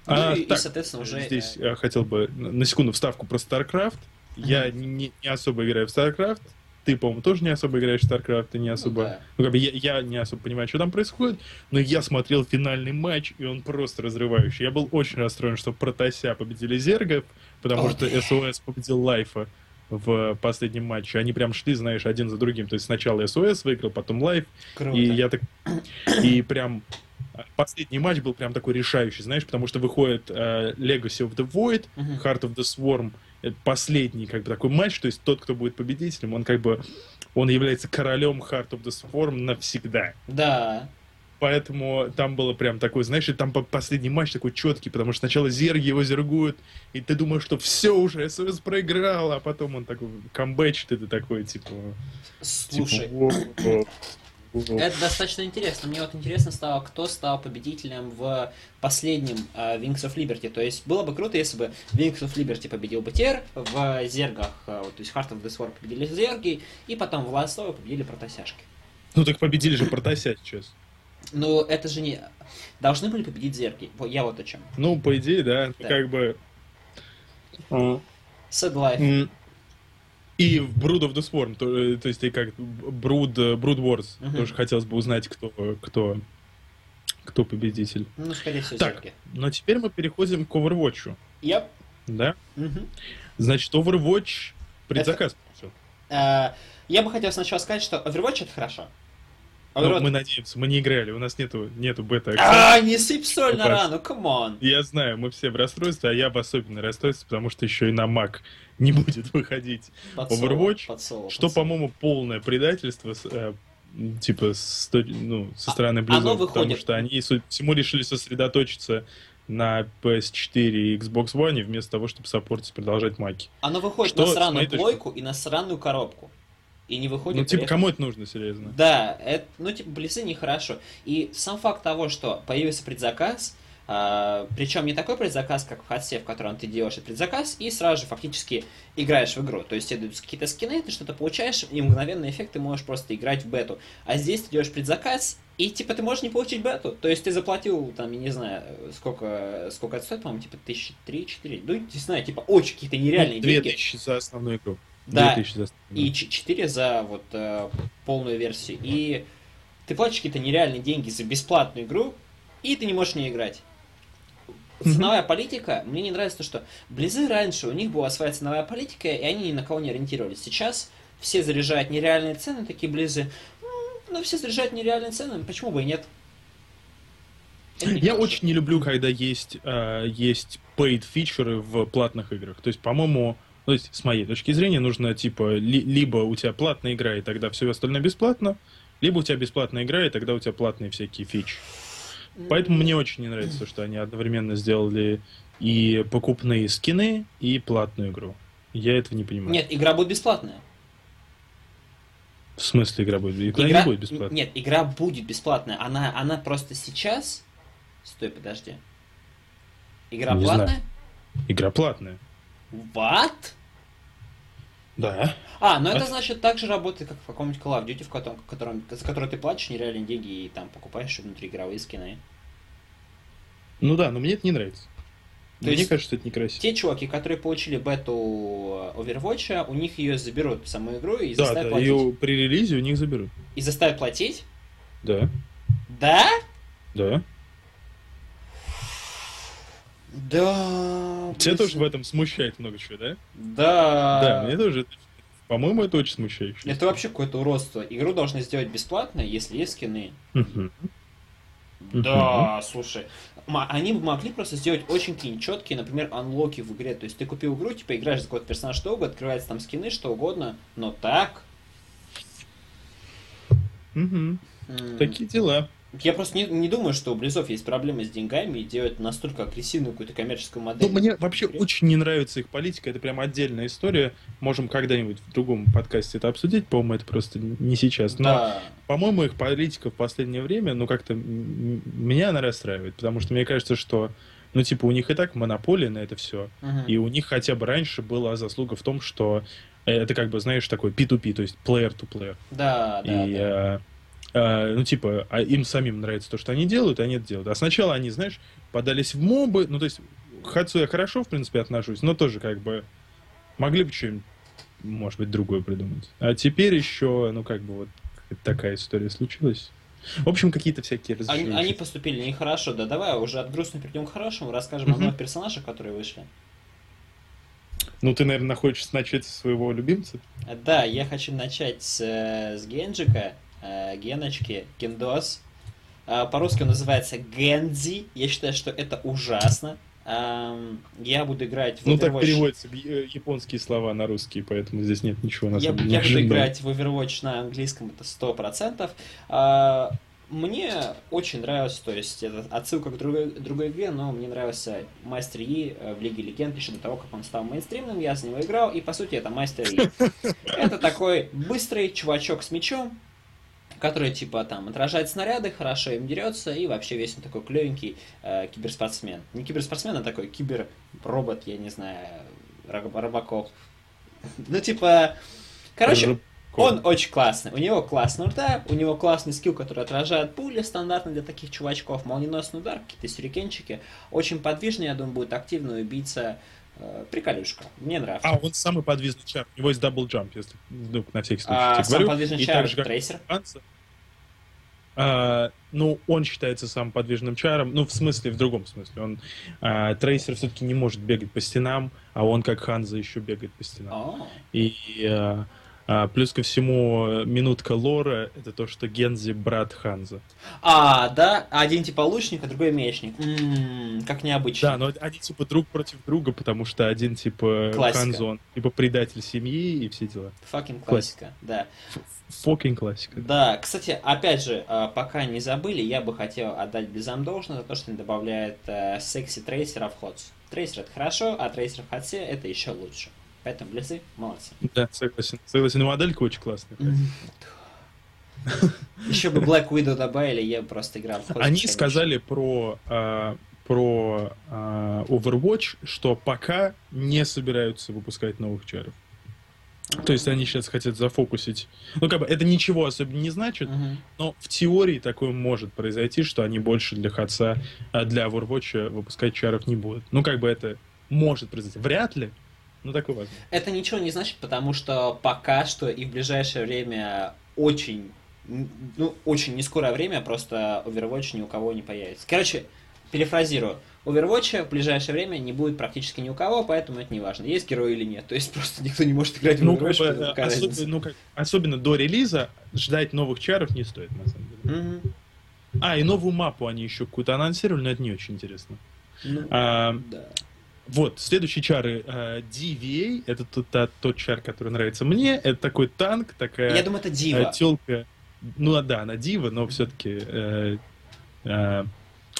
А, ну и, и, так, соответственно, уже... Здесь э, я хотел бы на секунду вставку про StarCraft. Я не, не особо играю в StarCraft. Ты, по-моему, тоже не особо играешь в StarCraft, ты не ну особо... да. Ну, как бы я, я не особо понимаю, что там происходит, но я смотрел финальный матч, и он просто разрывающий. Я был очень расстроен, что Протоссы победили Зергов, потому О, что. sOs победил Лайфа в последнем матче. Они прям шли, знаешь, один за другим. То есть сначала sOs выиграл, потом Лайф, Круто. и я так... И прям... а, Последний матч был прям такой решающий, знаешь, потому что выходит э, Legacy of the Void. Heart of the Swarm последний, как бы, такой матч, то есть тот, кто будет победителем, он как бы, он является королем Heart of the Swarm навсегда. Да. Поэтому там было прям такой, знаешь, и там последний матч такой четкий, потому что сначала Зерги его зергуют, и ты думаешь, что все уже, СС проиграл, а потом он такой камбэчит, и ты такой, типа... Слушай, типа, это достаточно интересно. Мне вот интересно стало, кто стал победителем в последнем uh, Wings of Liberty. То есть было бы круто, если бы Wings of Liberty победил бы Тер, в Зергах, uh, то есть Heart of the Sword победили Зерги, и потом в Last победили Протасяшки. Ну так победили же Протася сейчас. Ну, это же не... Должны были победить Зерги. Я вот о чем. Ну, по идее, да. да. Как бы... Sad Life. И в Brood of the Swarm, то, э, то есть и как Brood, э, Brood Wars, uh-huh. тоже хотелось бы узнать, кто, кто, кто победитель. Ну, скорее всего, Так, Зерги. но теперь мы переходим к Overwatch. Yep. Да? Uh-huh. Значит, Overwatch предзаказ это... Э, я бы хотел сначала сказать, что Overwatch это хорошо. Ну, мы надеемся, мы не играли, у нас нету, нету бета А, не сыпь соль на рану, come on. Я знаю, мы все в расстройстве, а я в особенном расстройстве, потому что еще и на Mac не будет выходить под Overwatch, под соло, что, по-моему, полное предательство, э, типа, с, ну, со стороны Blizzard, потому что они всему решили сосредоточиться на PS4 и Xbox One вместо того, чтобы саппортить продолжать маки. Оно выходит что, на сраную плойку и на сраную коробку и не выходит... Ну, типа, приехать... кому это нужно, серьезно? Да, это, ну, типа, близы нехорошо. И сам факт того, что появился предзаказ, а, причем не такой предзаказ, как в Хатсе, в котором ты делаешь этот предзаказ, и сразу же фактически играешь в игру. То есть идут какие-то скины, ты что-то получаешь, и мгновенный эффект ты можешь просто играть в бету. А здесь ты делаешь предзаказ, и типа ты можешь не получить бету. То есть ты заплатил, там, я не знаю, сколько, сколько это стоит, по-моему, типа тысячи три-четыре. Ну, не знаю, типа очень какие-то нереальные ну, деньги. Две тысячи за основную игру. Да, и 4 за вот э, полную версию. И ты платишь какие-то нереальные деньги за бесплатную игру, и ты не можешь не играть. Ценовая политика, мне не нравится то, что Близы раньше, у них была своя ценовая политика, и они ни на кого не ориентировались. Сейчас все заряжают нереальные цены, такие Близы. Ну, все заряжают нереальные цены, почему бы и нет? Я очень не люблю, когда есть, э, есть paid фичеры в платных играх. То есть, по-моему, то есть, с моей точки зрения, нужно, типа, ли, либо у тебя платная игра, и тогда все остальное бесплатно, либо у тебя бесплатная игра, и тогда у тебя платные всякие фичи. Поэтому мне очень не нравится, что они одновременно сделали и покупные скины, и платную игру. Я этого не понимаю. Нет, игра будет бесплатная. В смысле игра будет? Игра, игра не будет бесплатная. Нет, игра будет бесплатная. Она, она просто сейчас... Стой, подожди. Игра не платная? Знаю. Игра платная. What? Да. А, ну это значит так же работает, как в каком-нибудь Call of Duty, в котором, в котором, за который ты платишь нереальные деньги и там покупаешь внутриигровые скины. Ну да, но мне это не нравится. То Мне кажется, это некрасиво. Те чуваки, которые получили бету Overwatch, у них ее заберут в саму игру и да, заставят да, платить. ее при релизе у них заберут. И заставят платить? Да. Да? Да. Да. Тебя тоже в этом смущает много чего, да? Да. Да, мне тоже. По-моему, это очень смущает. Это вообще какое-то уродство. Игру должны сделать бесплатно, если есть скины. Да, слушай. Они могли просто сделать очень какие четкие, например, анлоки в игре. То есть ты купил игру, типа играешь за какой-то персонаж, что угодно, открывается там скины, что угодно, но так. Угу. Такие дела. Я просто не, не думаю, что у Близов есть проблемы с деньгами и делать настолько агрессивную какую-то коммерческую модель. Ну, мне вообще очень не нравится их политика, это прям отдельная история. Можем когда-нибудь в другом подкасте это обсудить, по-моему, это просто не сейчас. Но, да. по-моему, их политика в последнее время, ну, как-то меня она расстраивает, потому что мне кажется, что ну, типа, у них и так монополия на это все. Uh-huh. И у них хотя бы раньше была заслуга в том, что это как бы, знаешь, такой P2P, то есть player to player. Да, да. И, да. Э, ну, типа, а им самим нравится то, что они делают, они это делают. А сначала они, знаешь, подались в мобы, ну, то есть, к Хацу я хорошо, в принципе, отношусь, но тоже, как бы, могли бы что-нибудь, может быть, другое придумать. А теперь еще, ну, как бы, вот такая история случилась. В общем, какие-то всякие разрешения. Они, они поступили нехорошо, да давай уже от грустного перейдем к хорошему, расскажем uh-huh. о новых персонажах, которые вышли. Ну, ты, наверное, хочешь начать с своего любимца? Да, я хочу начать с, э, с Генджика. Э, геночки, гендос. Э, по-русски он называется Гензи. Я считаю, что это ужасно. эм, я буду играть в Ну, так Overwatch. переводятся э, японские слова на русский, поэтому здесь нет ничего на Я, самом я буду деле. играть в Overwatch на английском, это сто процентов. А, Мне очень нравилось, то есть это отсылка к другой, другой игре, но мне нравился Мастер Yi в Лиге Легенд еще до того, как он стал мейнстримным, я за него играл, и по сути это Мастер Yi. Это такой быстрый чувачок с мечом, который типа там отражает снаряды, хорошо им дерется, и вообще весь он такой клевенький э, киберспортсмен. Не киберспортсмен, а такой киберробот, я не знаю, роб- робокоп. Ну типа, короче, он очень классный. У него классный удар, у него классный скилл, который отражает пули, стандартный для таких чувачков, молниеносный удар, какие-то сюрикенчики. Очень подвижный, я думаю, будет активный убийца. Э, Приколюшка. Мне нравится. А, он самый подвижный чар. У него есть double jump, если вдруг на всякий случай А, сам говорю. подвижный И чар так же, как трейсер. А, ну, он считается самым подвижным чаром, ну, в смысле, в другом смысле. Он, а, трейсер все-таки не может бегать по стенам, а он, как Ханзо, еще бегает по стенам. О, И а, а, плюс ко всему, э, минутка лора — это то, что Гензи — брат Ханзо. А, да, один типа лучник, а другой мечник. М, как необычно. Да, но они типа друг против друга, потому что один типа Классика. Ханзо, он типа предатель семьи и все дела. Факин классика, да. Фокинг классика. Да, кстати, опять же, а, пока не забыли, я бы хотел отдать Близам должное за то, что они добавляют э, секси трейсера в ходс. Трейсер это хорошо, а трейсер в ходсе это еще лучше. Поэтому Близы молодцы. Да, согласен. Согласен, и моделька очень классная. Еще бы Black Widow добавили, я бы просто играл. Они сказали про, а, про а, Overwatch, что пока не собираются выпускать новых чаров. То есть они сейчас хотят зафокусить. Ну, как бы это ничего особенно не значит, Мгм. но в теории такое может произойти, что они больше для ХАЦа, а, для Overwatch выпускать чаров не будут. Ну, как бы это может произойти. Вряд ли, но такое возможно. Это ничего не значит, потому что пока что и в ближайшее время очень, ну, очень нескорое время просто Overwatch ни у кого не появится. Короче, перефразирую. Overwatch в ближайшее время не будет практически ни у кого, поэтому это не важно, есть герой или нет. То есть просто никто не может играть в Ну, как бы, поэтому какая особ- разница. ну, как- особенно до релиза ждать новых чаров не стоит, на самом деле. Мгм. А, и новую мапу они еще какую-то анонсировали, но это не очень интересно. Ну, А, да. Вот, следующие чары а, DVA, это тот, та- тот чар, который нравится мне, это такой танк, такая Я думаю, это Дива. телка. Ну да, она дива, но все-таки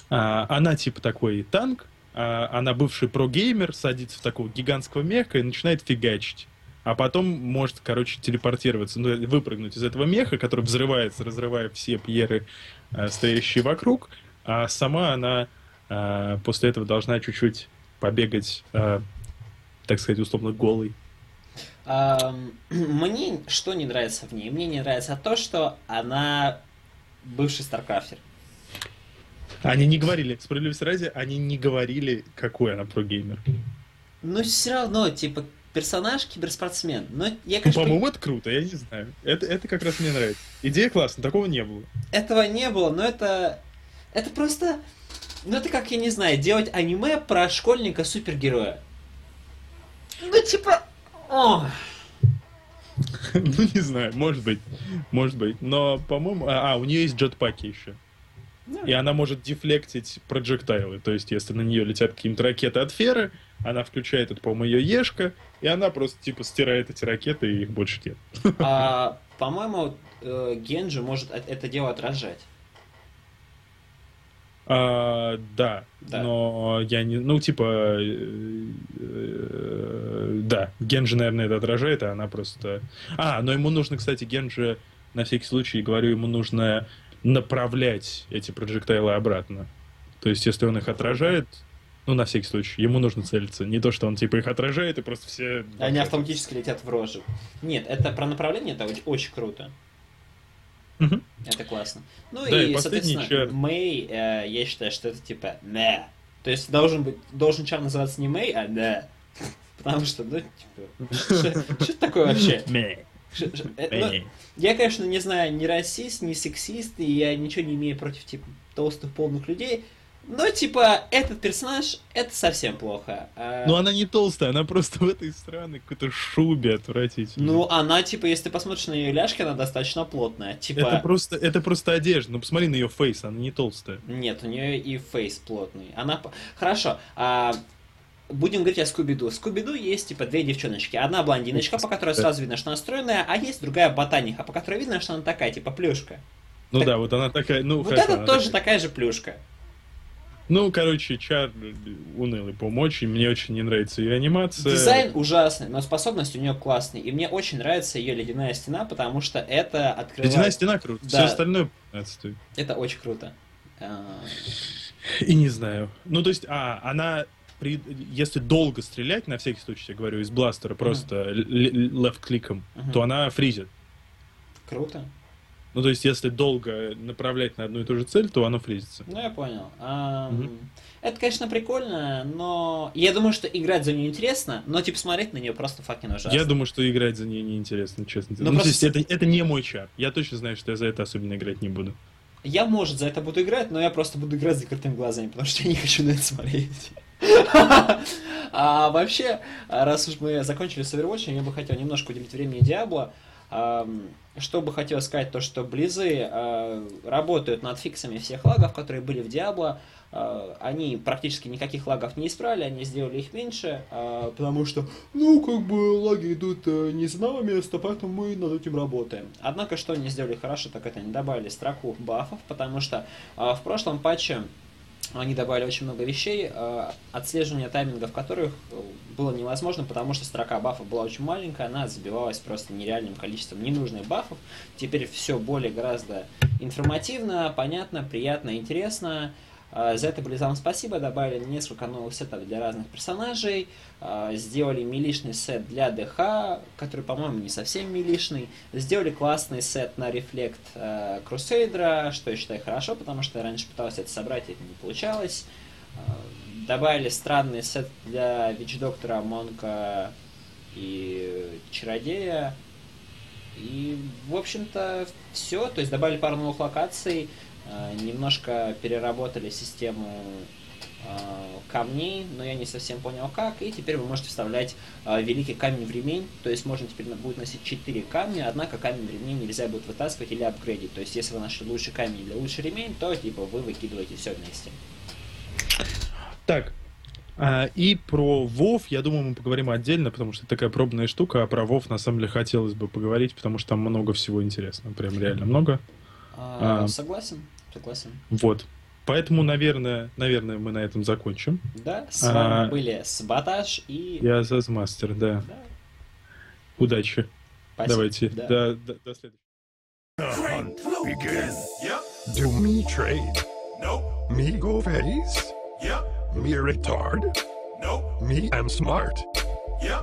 она типа такой танк, а, она бывший прогеймер, садится в такого гигантского меха и начинает фигачить. А потом может, короче, телепортироваться, ну, выпрыгнуть из этого меха, который взрывается, разрывая все пьеры, а, стоящие вокруг. А сама она а, после этого должна чуть-чуть побегать, а, так сказать, условно голой. Ам, Мне что не нравится в ней? Мне не нравится то, что она бывший старкрафтер. Они не говорили, справедливости ради, они не говорили, какой она прогеймер. Но все равно, типа, персонаж киберспортсмен. Но я, Ну, конечно, по-моему, это круто, я не знаю. Это, это как раз мне нравится. Идея классная, такого не было. этого не было, но это... Это просто... Ну, это как, я не знаю, делать аниме про школьника-супергероя. Ну, типа... О, ну, не знаю, может быть. Может быть. Но, по-моему... А, а, у нее есть джетпаки еще. Ну. И она может дефлектить проджектайлы. То есть, если на нее летят какие-то ракеты от феры, она включает, это, по-моему, ее ешка, и она просто, типа, стирает эти ракеты, и их больше нет. а, по-моему, э, Генджи может это дело отражать. А, да, Да. но я не... Ну, типа... э, э, да, Генджи, наверное, это отражает, а она просто... А, но ему нужно, кстати, Генджи, на всякий случай, говорю, ему нужно направлять эти проджектайлы обратно. То есть, если он их отражает, ну, на всякий случай, ему нужно целиться. Не то, что он, типа, их отражает, и просто все... Они автоматически летят в рожу. Нет, это про направление, это очень, очень круто. Мгм. Это классно. Ну Да, и, и соответственно, чар. Мэй, э, я считаю, что это типа не. То есть должен быть, должен чар называться не Мэй, а не. Потому что, ну, типа, что это такое вообще? Мэ, э, ну, мэ. Я, конечно, не знаю, ни расист, ни сексист, и я ничего не имею против, типа, толстых полных людей, Ну, типа, этот персонаж, это совсем плохо. А... Ну, она не толстая, она просто в этой странной какой-то шубе отвратительной. Ну, она, типа, если ты посмотришь на ее ляжки, она достаточно плотная. Типа... Это просто, это просто одежда. Ну, посмотри на ее face, она не толстая. Нет, у нее и face плотный. Она... Хорошо, а... Будем говорить о Скуби-Ду. Скуби-Ду есть, типа, две девчоночки. Одна блондиночка, по которой сразу видно, что она стройная, а есть другая ботаниха, по которой видно, что она такая, типа, плюшка. Ну так... да, вот она такая, ну, Вот это тоже такая... такая же плюшка. Ну, короче, Чар унылый помочь, и мне очень не нравится ее анимация. Дизайн ужасный, но способность у нее классная. И мне очень нравится ее ледяная стена, потому что это открывает... Ледяная стена круто, да. все остальное отстой. Это очень круто. А. И не знаю. Ну, то есть, а, она при, если долго стрелять, на всякий случай, я говорю, из бластера просто uh-huh. левт-кликом, uh-huh. то она фризит. Круто. Ну, то есть, если долго направлять на одну и ту же цель, то оно фризится. Ну, я понял. А, угу. Это, конечно, прикольно, но я думаю, что играть за нее интересно, но, типа, смотреть на нее просто факин ужасно. Я думаю, что играть за нее неинтересно, честно. Но ну, просто... это, это не мой чар. Я точно знаю, что я за это особенно играть не буду. Я, может, за это буду играть, но я просто буду играть с закрытыми глазами, потому что я не хочу на это смотреть. А вообще, раз уж мы закончили с Overwatch, я бы хотел немножко уделить времени Диабло. Что бы хотел сказать, то что Близы э, работают над фиксами всех лагов, которые были в Диабло. Э, они практически никаких лагов не исправили, они сделали их меньше, э, потому что, ну, как бы лаги идут э, не с одного места, поэтому мы над этим работаем. Однако, что они сделали хорошо, так это они добавили строку бафов, потому что в прошлом патче они добавили очень много вещей, э, отслеживание таймингов которых э, было невозможно, потому что строка бафов была очень маленькая, она забивалась просто нереальным количеством ненужных бафов. Теперь все более гораздо информативно, понятно, приятно, интересно. А, за это Близам спасибо, добавили несколько новых сетов для разных персонажей, а, сделали милишный сет для ДХ, который, по-моему, не совсем милишный, сделали классный сет на рефлект Крусейдера, что я считаю хорошо, потому что я раньше пытался это собрать, и это не получалось. А, добавили странный сет для Вич-доктора, Монка и Чародея. И, в общем-то, все. То есть добавили пару новых локаций, немножко переработали систему э, камней, но я не совсем понял как, и теперь вы можете вставлять э, великий камень в ремень, то есть можно теперь будет носить 4 камня, однако камень в ремень нельзя будет вытаскивать или апгрейдить, то есть если вы нашли лучший камень или лучший ремень, то типа вы выкидываете все вместе. Так, а, и про Вов, я думаю, мы поговорим отдельно, потому что это такая пробная штука, а про Вов на самом деле хотелось бы поговорить, потому что там много всего интересного, прям реально много. А, а, согласен. Согласен. Вот. Поэтому, наверное, наверное, мы на этом закончим. Да, с вами а, были Саботаж и... Я Зазмастер, да. да. Удачи. Спасибо. Давайте. Да. До, до, до следующего. hunt begins. Yep. Do me trade? Nope. Me go face? Yep. Me retard? Nope. Me am smart.